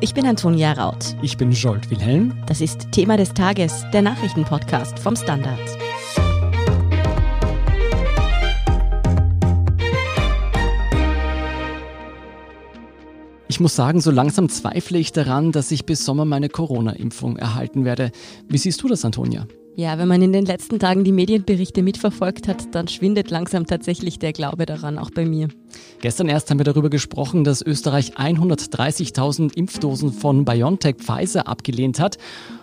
Ich bin Antonia Raut. Ich bin Jolt Wilhelm. Das ist Thema des Tages, der Nachrichtenpodcast vom Standard. Ich muss sagen, so langsam zweifle ich daran, dass ich bis Sommer meine Corona-Impfung erhalten werde. Wie siehst du das, Antonia? Ja, wenn man in den letzten Tagen die Medienberichte mitverfolgt hat, dann schwindet langsam tatsächlich der Glaube daran, auch bei mir. Gestern erst haben wir darüber gesprochen, dass Österreich 130.000 Impfdosen von BioNTech Pfizer abgelehnt hat.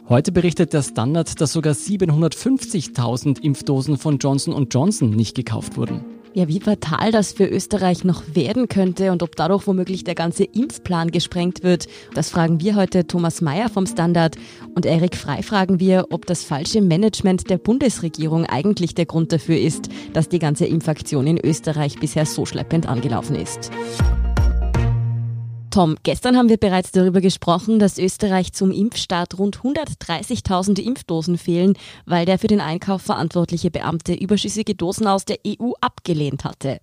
Heute berichtet der Standard, dass sogar 750.000 Impfdosen von Johnson Johnson nicht gekauft wurden. Ja, wie fatal das für Österreich noch werden könnte und ob dadurch womöglich der ganze Impfplan gesprengt wird, das fragen wir heute Thomas Mayer vom Standard und Erik Frei fragen wir, ob das falsche Management der Bundesregierung eigentlich der Grund dafür ist, dass die ganze Impfaktion in Österreich bisher so schleppend angelaufen ist. Tom, gestern haben wir bereits darüber gesprochen, dass Österreich zum Impfstart rund 130.000 Impfdosen fehlen, weil der für den Einkauf verantwortliche Beamte überschüssige Dosen aus der EU abgelehnt hatte.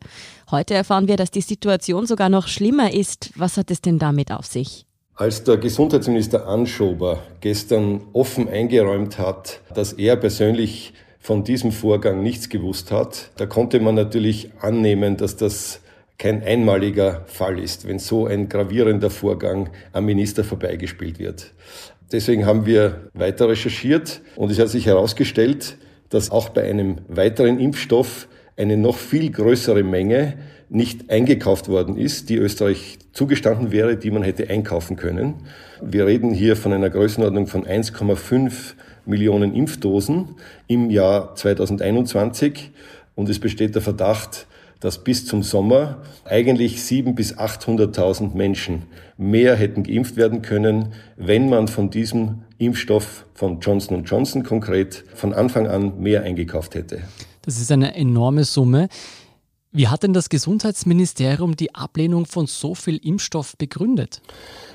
Heute erfahren wir, dass die Situation sogar noch schlimmer ist. Was hat es denn damit auf sich? Als der Gesundheitsminister Anschober gestern offen eingeräumt hat, dass er persönlich von diesem Vorgang nichts gewusst hat, da konnte man natürlich annehmen, dass das kein einmaliger Fall ist, wenn so ein gravierender Vorgang am Minister vorbeigespielt wird. Deswegen haben wir weiter recherchiert und es hat sich herausgestellt, dass auch bei einem weiteren Impfstoff eine noch viel größere Menge nicht eingekauft worden ist, die Österreich zugestanden wäre, die man hätte einkaufen können. Wir reden hier von einer Größenordnung von 1,5 Millionen Impfdosen im Jahr 2021 und es besteht der Verdacht, dass bis zum Sommer eigentlich 700.000 bis 800.000 Menschen mehr hätten geimpft werden können, wenn man von diesem Impfstoff von Johnson Johnson konkret von Anfang an mehr eingekauft hätte. Das ist eine enorme Summe. Wie hat denn das Gesundheitsministerium die Ablehnung von so viel Impfstoff begründet?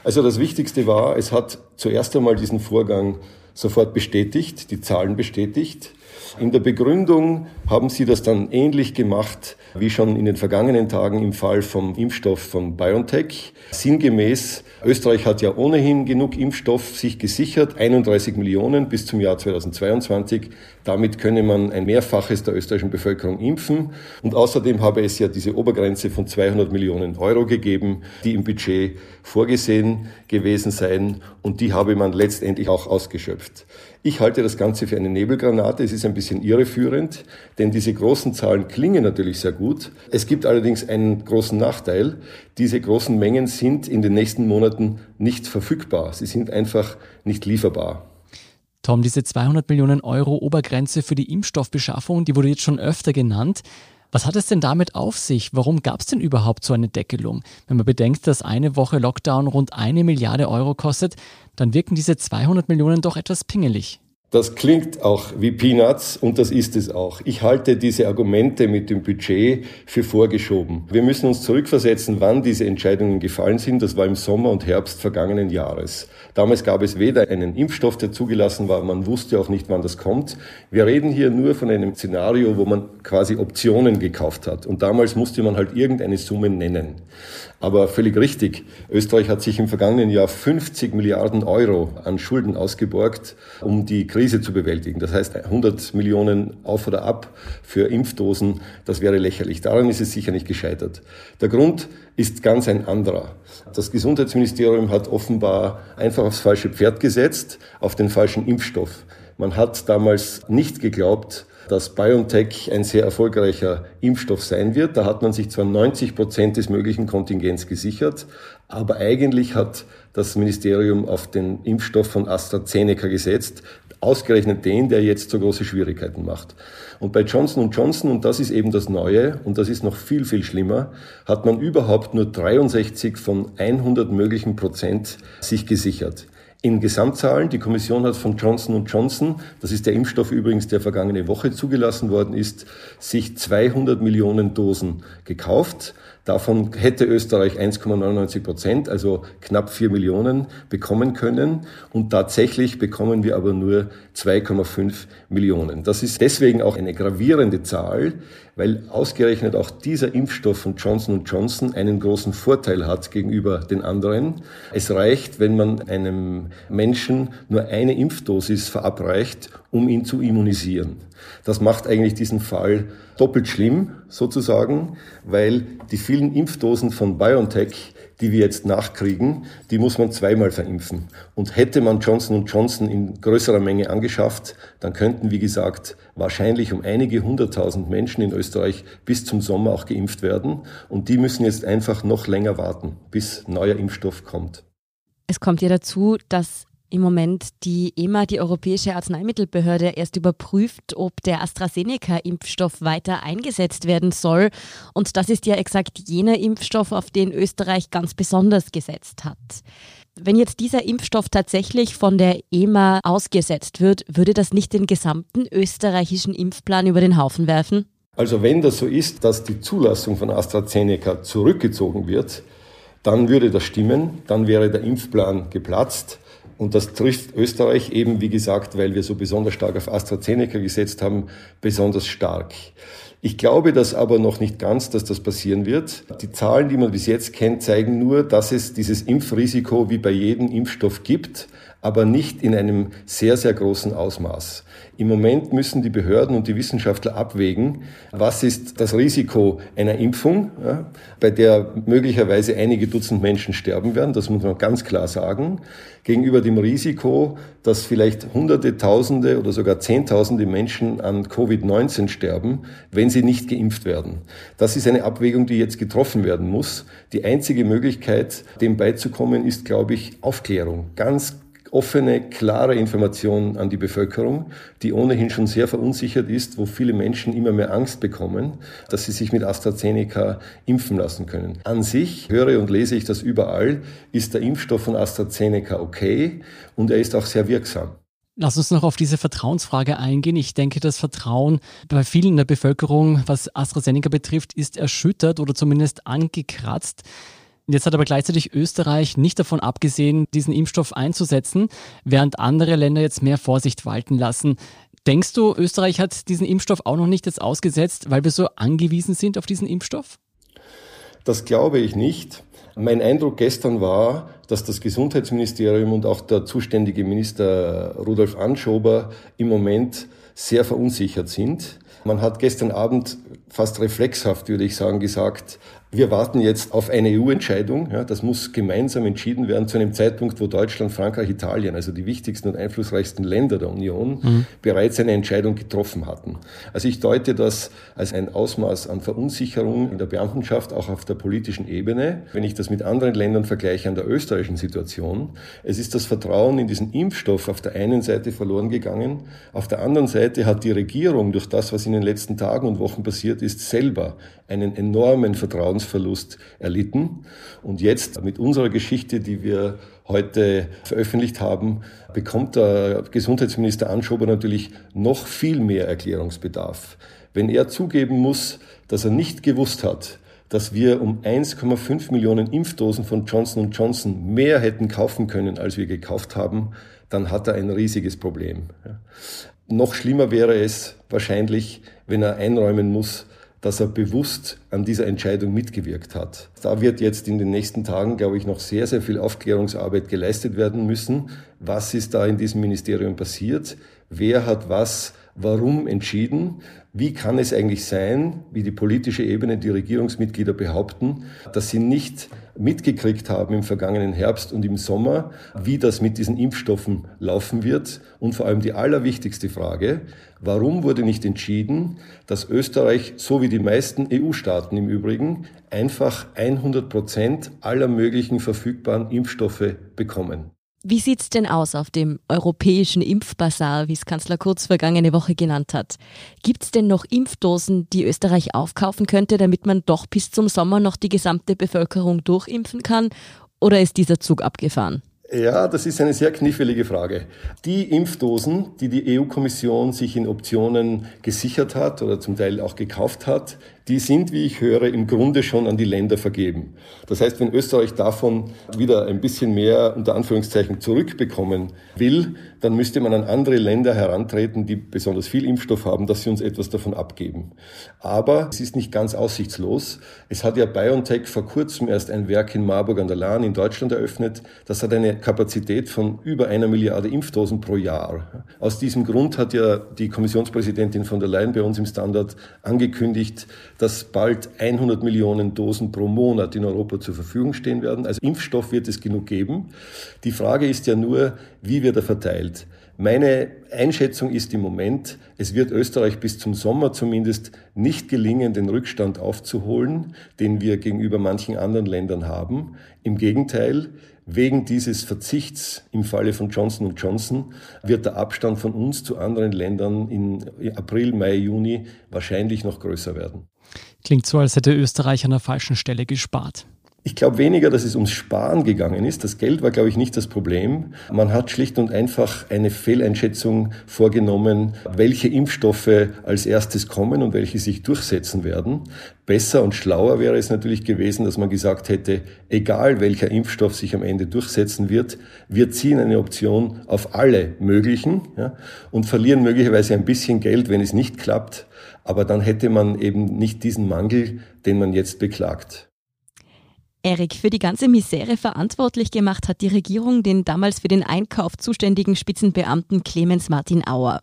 Also das Wichtigste war, es hat zuerst einmal diesen Vorgang sofort bestätigt, die Zahlen bestätigt. In der Begründung haben sie das dann ähnlich gemacht wie schon in den vergangenen Tagen im Fall vom Impfstoff von BioNTech. Sinngemäß, Österreich hat ja ohnehin genug Impfstoff sich gesichert, 31 Millionen bis zum Jahr 2022. Damit könne man ein Mehrfaches der österreichischen Bevölkerung impfen. Und außerdem habe es ja diese Obergrenze von 200 Millionen Euro gegeben, die im Budget vorgesehen gewesen seien. Und die habe man letztendlich auch ausgeschöpft. Ich halte das Ganze für eine Nebelgranate. Es ist ein bisschen irreführend, denn diese großen Zahlen klingen natürlich sehr gut. Es gibt allerdings einen großen Nachteil. Diese großen Mengen sind in den nächsten Monaten nicht verfügbar. Sie sind einfach nicht lieferbar. Tom, diese 200 Millionen Euro Obergrenze für die Impfstoffbeschaffung, die wurde jetzt schon öfter genannt. Was hat es denn damit auf sich? Warum gab es denn überhaupt so eine Deckelung? Wenn man bedenkt, dass eine Woche Lockdown rund eine Milliarde Euro kostet, dann wirken diese 200 Millionen doch etwas pingelig. Das klingt auch wie Peanuts und das ist es auch. Ich halte diese Argumente mit dem Budget für vorgeschoben. Wir müssen uns zurückversetzen, wann diese Entscheidungen gefallen sind. Das war im Sommer und Herbst vergangenen Jahres. Damals gab es weder einen Impfstoff, der zugelassen war, man wusste auch nicht, wann das kommt. Wir reden hier nur von einem Szenario, wo man quasi Optionen gekauft hat. Und damals musste man halt irgendeine Summe nennen. Aber völlig richtig. Österreich hat sich im vergangenen Jahr 50 Milliarden Euro an Schulden ausgeborgt, um die Krise zu bewältigen. Das heißt, 100 Millionen auf oder ab für Impfdosen, das wäre lächerlich. Daran ist es sicher nicht gescheitert. Der Grund ist ganz ein anderer. Das Gesundheitsministerium hat offenbar einfach aufs falsche Pferd gesetzt, auf den falschen Impfstoff. Man hat damals nicht geglaubt, dass BioNTech ein sehr erfolgreicher Impfstoff sein wird. Da hat man sich zwar 90 Prozent des möglichen Kontingents gesichert, aber eigentlich hat das Ministerium auf den Impfstoff von AstraZeneca gesetzt, ausgerechnet den, der jetzt so große Schwierigkeiten macht. Und bei Johnson Johnson, und das ist eben das Neue, und das ist noch viel, viel schlimmer, hat man überhaupt nur 63 von 100 möglichen Prozent sich gesichert. In Gesamtzahlen, die Kommission hat von Johnson Johnson, das ist der Impfstoff übrigens, der vergangene Woche zugelassen worden ist, sich 200 Millionen Dosen gekauft. Davon hätte Österreich 1,99 Prozent, also knapp 4 Millionen, bekommen können. Und tatsächlich bekommen wir aber nur 2,5 Millionen. Das ist deswegen auch eine gravierende Zahl, weil ausgerechnet auch dieser Impfstoff von Johnson Johnson einen großen Vorteil hat gegenüber den anderen. Es reicht, wenn man einem Menschen nur eine Impfdosis verabreicht, um ihn zu immunisieren. Das macht eigentlich diesen Fall doppelt schlimm, sozusagen, weil die vielen Impfdosen von BioNTech die wir jetzt nachkriegen, die muss man zweimal verimpfen. Und hätte man Johnson Johnson in größerer Menge angeschafft, dann könnten, wie gesagt, wahrscheinlich um einige hunderttausend Menschen in Österreich bis zum Sommer auch geimpft werden. Und die müssen jetzt einfach noch länger warten, bis neuer Impfstoff kommt. Es kommt ja dazu, dass im Moment die EMA, die Europäische Arzneimittelbehörde, erst überprüft, ob der AstraZeneca-Impfstoff weiter eingesetzt werden soll. Und das ist ja exakt jener Impfstoff, auf den Österreich ganz besonders gesetzt hat. Wenn jetzt dieser Impfstoff tatsächlich von der EMA ausgesetzt wird, würde das nicht den gesamten österreichischen Impfplan über den Haufen werfen? Also wenn das so ist, dass die Zulassung von AstraZeneca zurückgezogen wird, dann würde das stimmen, dann wäre der Impfplan geplatzt. Und das trifft Österreich eben, wie gesagt, weil wir so besonders stark auf AstraZeneca gesetzt haben, besonders stark. Ich glaube das aber noch nicht ganz, dass das passieren wird. Die Zahlen, die man bis jetzt kennt, zeigen nur, dass es dieses Impfrisiko wie bei jedem Impfstoff gibt, aber nicht in einem sehr, sehr großen Ausmaß. Im Moment müssen die Behörden und die Wissenschaftler abwägen, was ist das Risiko einer Impfung, ja, bei der möglicherweise einige Dutzend Menschen sterben werden, das muss man ganz klar sagen, gegenüber dem Risiko, dass vielleicht Hunderte, Tausende oder sogar Zehntausende Menschen an Covid-19 sterben, wenn sie nicht geimpft werden. Das ist eine Abwägung, die jetzt getroffen werden muss. Die einzige Möglichkeit, dem beizukommen, ist, glaube ich, Aufklärung. Ganz offene, klare Information an die Bevölkerung, die ohnehin schon sehr verunsichert ist, wo viele Menschen immer mehr Angst bekommen, dass sie sich mit AstraZeneca impfen lassen können. An sich, höre und lese ich das überall, ist der Impfstoff von AstraZeneca okay und er ist auch sehr wirksam. Lass uns noch auf diese Vertrauensfrage eingehen. Ich denke, das Vertrauen bei vielen in der Bevölkerung, was AstraZeneca betrifft, ist erschüttert oder zumindest angekratzt. Jetzt hat aber gleichzeitig Österreich nicht davon abgesehen, diesen Impfstoff einzusetzen, während andere Länder jetzt mehr Vorsicht walten lassen. Denkst du, Österreich hat diesen Impfstoff auch noch nicht jetzt ausgesetzt, weil wir so angewiesen sind auf diesen Impfstoff? Das glaube ich nicht. Mein Eindruck gestern war, dass das Gesundheitsministerium und auch der zuständige Minister Rudolf Anschober im Moment sehr verunsichert sind. Man hat gestern Abend fast reflexhaft, würde ich sagen, gesagt, wir warten jetzt auf eine EU-Entscheidung. Ja, das muss gemeinsam entschieden werden zu einem Zeitpunkt, wo Deutschland, Frankreich, Italien, also die wichtigsten und einflussreichsten Länder der Union, mhm. bereits eine Entscheidung getroffen hatten. Also ich deute das als ein Ausmaß an Verunsicherung in der Beamtenschaft, auch auf der politischen Ebene. Wenn ich das mit anderen Ländern vergleiche an der österreichischen Situation, es ist das Vertrauen in diesen Impfstoff auf der einen Seite verloren gegangen. Auf der anderen Seite hat die Regierung durch das, was in den letzten Tagen und Wochen passiert ist, selber einen enormen Vertrauensverlust erlitten. Und jetzt mit unserer Geschichte, die wir heute veröffentlicht haben, bekommt der Gesundheitsminister Anschober natürlich noch viel mehr Erklärungsbedarf. Wenn er zugeben muss, dass er nicht gewusst hat, dass wir um 1,5 Millionen Impfdosen von Johnson Johnson mehr hätten kaufen können, als wir gekauft haben, dann hat er ein riesiges Problem. Noch schlimmer wäre es wahrscheinlich, wenn er einräumen muss, dass er bewusst an dieser Entscheidung mitgewirkt hat. Da wird jetzt in den nächsten Tagen, glaube ich, noch sehr, sehr viel Aufklärungsarbeit geleistet werden müssen. Was ist da in diesem Ministerium passiert? Wer hat was warum entschieden? Wie kann es eigentlich sein, wie die politische Ebene, die Regierungsmitglieder behaupten, dass sie nicht mitgekriegt haben im vergangenen Herbst und im Sommer, wie das mit diesen Impfstoffen laufen wird? Und vor allem die allerwichtigste Frage, warum wurde nicht entschieden, dass Österreich, so wie die meisten EU-Staaten im Übrigen, einfach 100 Prozent aller möglichen verfügbaren Impfstoffe bekommen? Wie sieht's denn aus auf dem europäischen Impfbasar, wie es Kanzler Kurz vergangene Woche genannt hat? Gibt's denn noch Impfdosen, die Österreich aufkaufen könnte, damit man doch bis zum Sommer noch die gesamte Bevölkerung durchimpfen kann? Oder ist dieser Zug abgefahren? Ja, das ist eine sehr knifflige Frage. Die Impfdosen, die die EU-Kommission sich in Optionen gesichert hat oder zum Teil auch gekauft hat, die sind, wie ich höre, im Grunde schon an die Länder vergeben. Das heißt, wenn Österreich davon wieder ein bisschen mehr unter Anführungszeichen zurückbekommen will, dann müsste man an andere Länder herantreten, die besonders viel Impfstoff haben, dass sie uns etwas davon abgeben. Aber es ist nicht ganz aussichtslos. Es hat ja BioNTech vor kurzem erst ein Werk in Marburg an der Lahn in Deutschland eröffnet. Das hat eine Kapazität von über einer Milliarde Impfdosen pro Jahr. Aus diesem Grund hat ja die Kommissionspräsidentin von der Leyen bei uns im Standard angekündigt, dass bald 100 Millionen Dosen pro Monat in Europa zur Verfügung stehen werden. Also Impfstoff wird es genug geben. Die Frage ist ja nur, wie wird er verteilt? Meine Einschätzung ist im Moment, es wird Österreich bis zum Sommer zumindest nicht gelingen, den Rückstand aufzuholen, den wir gegenüber manchen anderen Ländern haben. Im Gegenteil, wegen dieses Verzichts im Falle von Johnson Johnson wird der Abstand von uns zu anderen Ländern in April, Mai, Juni wahrscheinlich noch größer werden. Klingt so, als hätte Österreich an der falschen Stelle gespart. Ich glaube weniger, dass es ums Sparen gegangen ist. Das Geld war, glaube ich, nicht das Problem. Man hat schlicht und einfach eine Fehleinschätzung vorgenommen, welche Impfstoffe als erstes kommen und welche sich durchsetzen werden. Besser und schlauer wäre es natürlich gewesen, dass man gesagt hätte, egal welcher Impfstoff sich am Ende durchsetzen wird, wir ziehen eine Option auf alle möglichen ja, und verlieren möglicherweise ein bisschen Geld, wenn es nicht klappt. Aber dann hätte man eben nicht diesen Mangel, den man jetzt beklagt. Erik, für die ganze Misere verantwortlich gemacht hat die Regierung den damals für den Einkauf zuständigen Spitzenbeamten Clemens Martin Auer.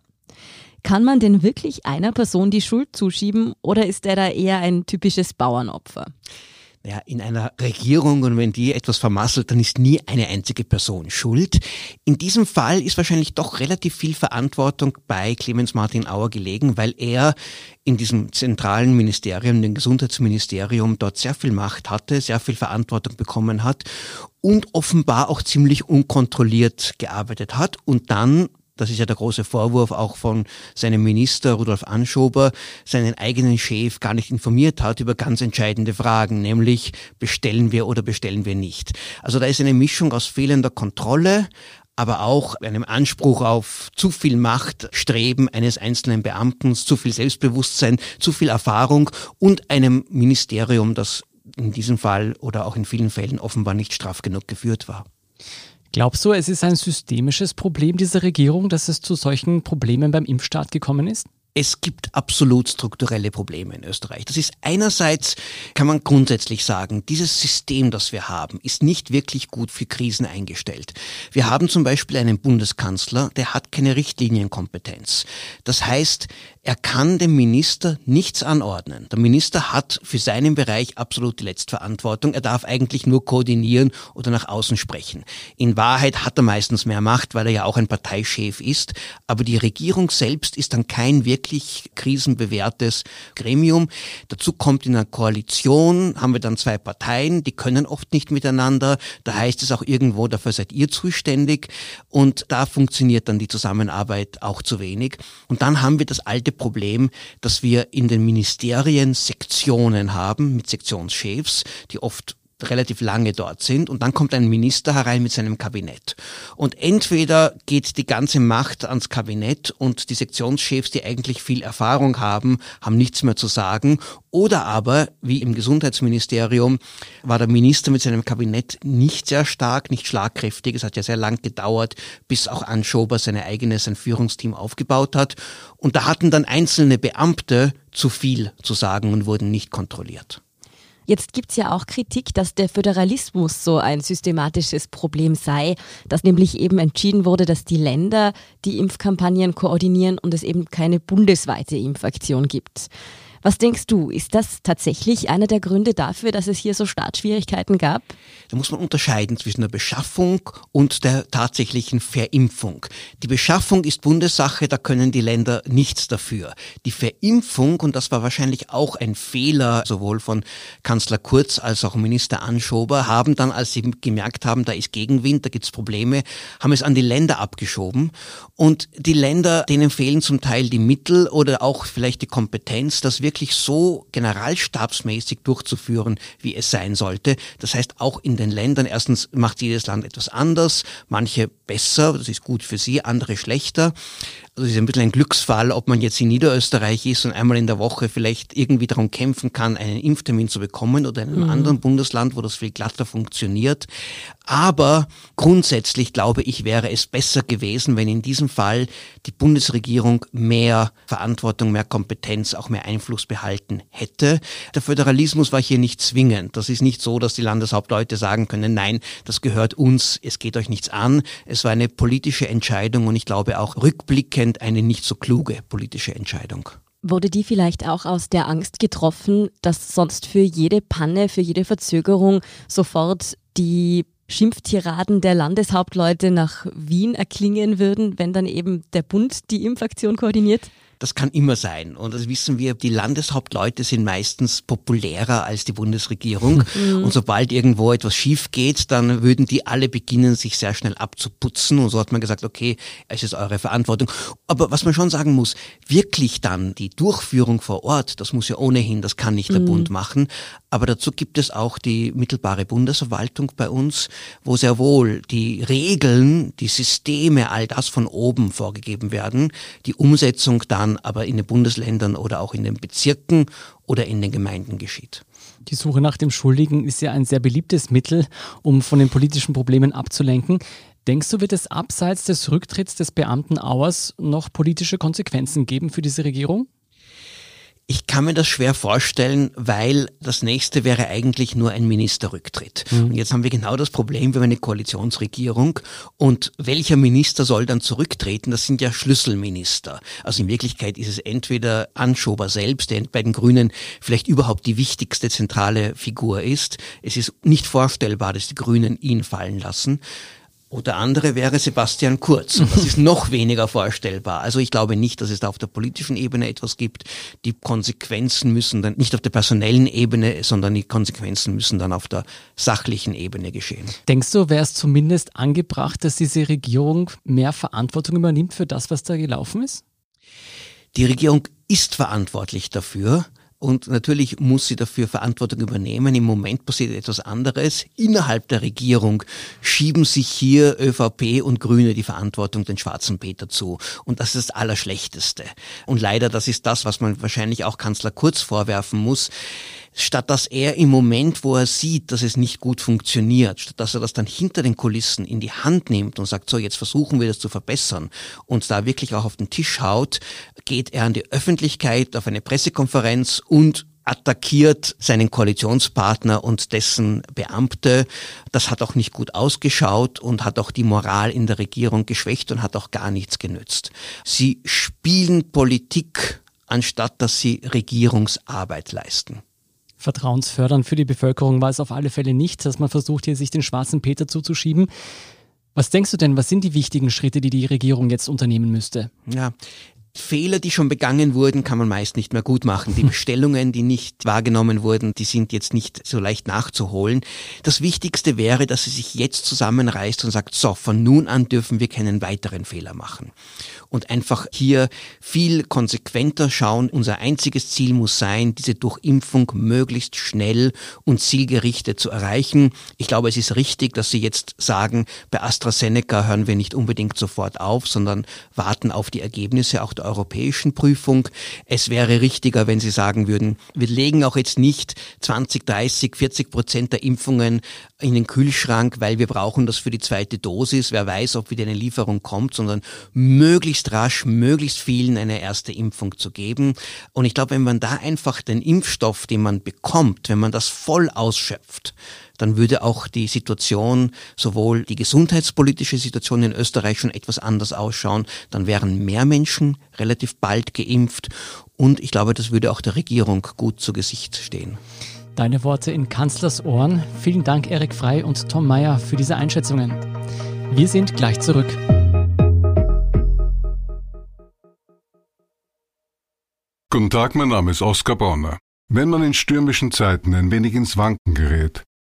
Kann man denn wirklich einer Person die Schuld zuschieben oder ist er da eher ein typisches Bauernopfer? Naja, in einer Regierung und wenn die etwas vermasselt, dann ist nie eine einzige Person schuld. In diesem Fall ist wahrscheinlich doch relativ viel Verantwortung bei Clemens Martin Auer gelegen, weil er in diesem zentralen Ministerium, dem Gesundheitsministerium, dort sehr viel Macht hatte, sehr viel Verantwortung bekommen hat und offenbar auch ziemlich unkontrolliert gearbeitet hat und dann das ist ja der große Vorwurf auch von seinem Minister Rudolf Anschober, seinen eigenen Chef gar nicht informiert hat über ganz entscheidende Fragen, nämlich bestellen wir oder bestellen wir nicht. Also da ist eine Mischung aus fehlender Kontrolle, aber auch einem Anspruch auf zu viel Macht, Streben eines einzelnen Beamten, zu viel Selbstbewusstsein, zu viel Erfahrung und einem Ministerium, das in diesem Fall oder auch in vielen Fällen offenbar nicht straff genug geführt war. Glaubst du, es ist ein systemisches Problem dieser Regierung, dass es zu solchen Problemen beim Impfstart gekommen ist? Es gibt absolut strukturelle Probleme in Österreich. Das ist einerseits, kann man grundsätzlich sagen, dieses System, das wir haben, ist nicht wirklich gut für Krisen eingestellt. Wir haben zum Beispiel einen Bundeskanzler, der hat keine Richtlinienkompetenz. Das heißt, er kann dem Minister nichts anordnen. Der Minister hat für seinen Bereich absolut die Letztverantwortung. Er darf eigentlich nur koordinieren oder nach außen sprechen. In Wahrheit hat er meistens mehr Macht, weil er ja auch ein Parteichef ist. Aber die Regierung selbst ist dann kein wirklich krisenbewährtes Gremium. Dazu kommt in einer Koalition, haben wir dann zwei Parteien, die können oft nicht miteinander. Da heißt es auch irgendwo, dafür seid ihr zuständig. Und da funktioniert dann die Zusammenarbeit auch zu wenig. Und dann haben wir das alte zweite Problem, dass wir in den Ministerien Sektionen haben mit Sektionschefs, die oft relativ lange dort sind und dann kommt ein Minister herein mit seinem Kabinett. Und entweder geht die ganze Macht ans Kabinett und die Sektionschefs, die eigentlich viel Erfahrung haben, haben nichts mehr zu sagen, oder aber, wie im Gesundheitsministerium, war der Minister mit seinem Kabinett nicht sehr stark, nicht schlagkräftig. Es hat ja sehr lang gedauert, bis auch Anschober seine eigene, sein Führungsteam aufgebaut hat. Und da hatten dann einzelne Beamte zu viel zu sagen und wurden nicht kontrolliert. Jetzt gibt es ja auch Kritik, dass der Föderalismus so ein systematisches Problem sei, dass nämlich eben entschieden wurde, dass die Länder die Impfkampagnen koordinieren und es eben keine bundesweite Impfaktion gibt. Was denkst du, ist das tatsächlich einer der Gründe dafür, dass es hier so Startschwierigkeiten gab? Da muss man unterscheiden zwischen der Beschaffung und der tatsächlichen Verimpfung. Die Beschaffung ist Bundessache, da können die Länder nichts dafür. Die Verimpfung, und das war wahrscheinlich auch ein Fehler sowohl von Kanzler Kurz als auch Minister Anschober, haben dann, als sie gemerkt haben, da ist Gegenwind, da gibt's Probleme, haben es an die Länder abgeschoben. Und die Länder, denen fehlen zum Teil die Mittel oder auch vielleicht die Kompetenz, das wirklich wirklich so generalstabsmäßig durchzuführen, wie es sein sollte. Das heißt, auch in den Ländern, erstens macht jedes Land etwas anders, manche besser, das ist gut für sie, andere schlechter. Also es ist ein bisschen ein Glücksfall, ob man jetzt in Niederösterreich ist und einmal in der Woche vielleicht irgendwie darum kämpfen kann, einen Impftermin zu bekommen oder in einem mhm. anderen Bundesland, wo das viel glatter funktioniert. Aber grundsätzlich glaube ich, wäre es besser gewesen, wenn in diesem Fall die Bundesregierung mehr Verantwortung, mehr Kompetenz, auch mehr Einfluss behalten hätte. Der Föderalismus war hier nicht zwingend. Das ist nicht so, dass die Landeshauptleute sagen können, nein, das gehört uns, es geht euch nichts an. Es war eine politische Entscheidung und ich glaube auch rückblickend eine nicht so kluge politische Entscheidung. Wurde die vielleicht auch aus der Angst getroffen, dass sonst für jede Panne, für jede Verzögerung sofort die Schimpftiraden der Landeshauptleute nach Wien erklingen würden, wenn dann eben der Bund die Impfaktion koordiniert? Das kann immer sein. Und das wissen wir, die Landeshauptleute sind meistens populärer als die Bundesregierung. Mhm. Und sobald irgendwo etwas schief geht, dann würden die alle beginnen, sich sehr schnell abzuputzen. Und so hat man gesagt, okay, es ist eure Verantwortung. Aber was man schon sagen muss, wirklich dann die Durchführung vor Ort, das muss ja ohnehin, das kann nicht der mhm. Bund machen. Aber dazu gibt es auch die mittelbare Bundesverwaltung bei uns, wo sehr wohl die Regeln, die Systeme, all das von oben vorgegeben werden, die Umsetzung dann aber in den Bundesländern oder auch in den Bezirken oder in den Gemeinden geschieht. Die Suche nach dem Schuldigen ist ja ein sehr beliebtes Mittel, um von den politischen Problemen abzulenken. Denkst du, wird es abseits des Rücktritts des Beamten Auers noch politische Konsequenzen geben für diese Regierung? Ich kann mir das schwer vorstellen, weil das nächste wäre eigentlich nur ein Ministerrücktritt. Mhm. Und jetzt haben wir genau das Problem, wir haben eine Koalitionsregierung und welcher Minister soll dann zurücktreten? Das sind ja Schlüsselminister. Also in Wirklichkeit ist es entweder Anschober selbst, der bei den Grünen vielleicht überhaupt die wichtigste zentrale Figur ist. Es ist nicht vorstellbar, dass die Grünen ihn fallen lassen. Oder andere wäre Sebastian Kurz. Das ist noch weniger vorstellbar. Also ich glaube nicht, dass es da auf der politischen Ebene etwas gibt. Die Konsequenzen müssen dann nicht auf der personellen Ebene, sondern die Konsequenzen müssen dann auf der sachlichen Ebene geschehen. Denkst du, wäre es zumindest angebracht, dass diese Regierung mehr Verantwortung übernimmt für das, was da gelaufen ist? Die Regierung ist verantwortlich dafür. Und natürlich muss sie dafür Verantwortung übernehmen. Im Moment passiert etwas anderes. Innerhalb der Regierung schieben sich hier ÖVP und Grüne die Verantwortung den schwarzen Peter zu. Und das ist das Allerschlechteste. Und leider, das ist das, was man wahrscheinlich auch Kanzler Kurz vorwerfen muss statt dass er im Moment, wo er sieht, dass es nicht gut funktioniert, statt dass er das dann hinter den Kulissen in die Hand nimmt und sagt, so jetzt versuchen wir das zu verbessern und da wirklich auch auf den Tisch haut, geht er an die Öffentlichkeit auf eine Pressekonferenz und attackiert seinen Koalitionspartner und dessen Beamte. Das hat auch nicht gut ausgeschaut und hat auch die Moral in der Regierung geschwächt und hat auch gar nichts genützt. Sie spielen Politik, anstatt dass sie Regierungsarbeit leisten. Vertrauensfördernd für die Bevölkerung war es auf alle Fälle nicht, dass man versucht, hier sich den schwarzen Peter zuzuschieben. Was denkst du denn, was sind die wichtigen Schritte, die die Regierung jetzt unternehmen müsste? Ja, Fehler, die schon begangen wurden, kann man meist nicht mehr gut machen. Die Bestellungen, die nicht wahrgenommen wurden, die sind jetzt nicht so leicht nachzuholen. Das Wichtigste wäre, dass sie sich jetzt zusammenreißt und sagt, so, von nun an dürfen wir keinen weiteren Fehler machen und einfach hier viel konsequenter schauen. Unser einziges Ziel muss sein, diese Durchimpfung möglichst schnell und zielgerichtet zu erreichen. Ich glaube, es ist richtig, dass Sie jetzt sagen, bei AstraZeneca hören wir nicht unbedingt sofort auf, sondern warten auf die Ergebnisse auch der europäischen Prüfung. Es wäre richtiger, wenn Sie sagen würden, wir legen auch jetzt nicht 20, 30, 40 Prozent der Impfungen in den Kühlschrank, weil wir brauchen das für die zweite Dosis. Wer weiß, ob wieder eine Lieferung kommt, sondern möglichst rasch, möglichst vielen eine erste Impfung zu geben. Und ich glaube, wenn man da einfach den Impfstoff, den man bekommt, wenn man das voll ausschöpft, dann würde auch die Situation, sowohl die gesundheitspolitische Situation in Österreich schon etwas anders ausschauen. Dann wären mehr Menschen relativ bald geimpft. Und ich glaube, das würde auch der Regierung gut zu Gesicht stehen. Deine Worte in Kanzlers Ohren. Vielen Dank, Erik Frei und Tom Meyer, für diese Einschätzungen. Wir sind gleich zurück. Guten Tag, mein Name ist Oskar Bonner. Wenn man in stürmischen Zeiten ein wenig ins Wanken gerät,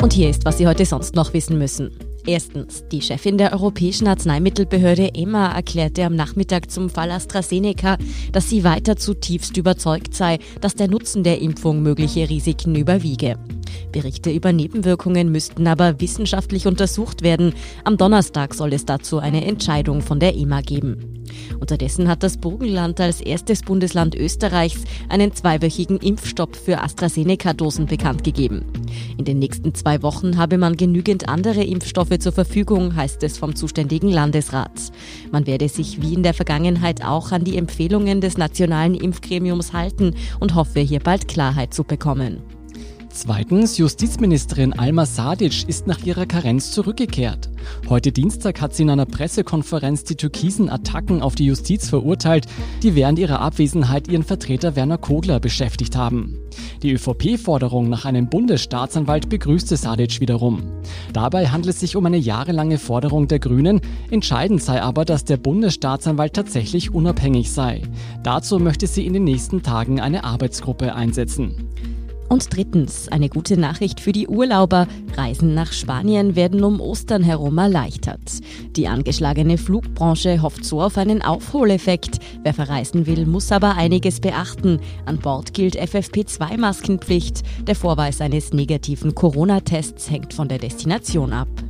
Und hier ist, was Sie heute sonst noch wissen müssen. Erstens, die Chefin der Europäischen Arzneimittelbehörde EMA erklärte am Nachmittag zum Fall AstraZeneca, dass sie weiter zutiefst überzeugt sei, dass der Nutzen der Impfung mögliche Risiken überwiege. Berichte über Nebenwirkungen müssten aber wissenschaftlich untersucht werden. Am Donnerstag soll es dazu eine Entscheidung von der EMA geben. Unterdessen hat das Burgenland als erstes Bundesland Österreichs einen zweiwöchigen Impfstopp für AstraZeneca-Dosen bekannt gegeben. In den nächsten zwei Wochen habe man genügend andere Impfstoffe zur Verfügung, heißt es vom zuständigen Landesrat. Man werde sich wie in der Vergangenheit auch an die Empfehlungen des nationalen Impfgremiums halten und hoffe, hier bald Klarheit zu bekommen. Zweitens, Justizministerin Alma Sadic ist nach ihrer Karenz zurückgekehrt. Heute Dienstag hat sie in einer Pressekonferenz die türkisen Attacken auf die Justiz verurteilt, die während ihrer Abwesenheit ihren Vertreter Werner Kogler beschäftigt haben. Die ÖVP-Forderung nach einem Bundesstaatsanwalt begrüßte Sadic wiederum. Dabei handelt es sich um eine jahrelange Forderung der Grünen. Entscheidend sei aber, dass der Bundesstaatsanwalt tatsächlich unabhängig sei. Dazu möchte sie in den nächsten Tagen eine Arbeitsgruppe einsetzen. Und drittens, eine gute Nachricht für die Urlauber. Reisen nach Spanien werden um Ostern herum erleichtert. Die angeschlagene Flugbranche hofft so auf einen Aufholeffekt. Wer verreisen will, muss aber einiges beachten. An Bord gilt FFP2-Maskenpflicht. Der Vorweis eines negativen Corona-Tests hängt von der Destination ab.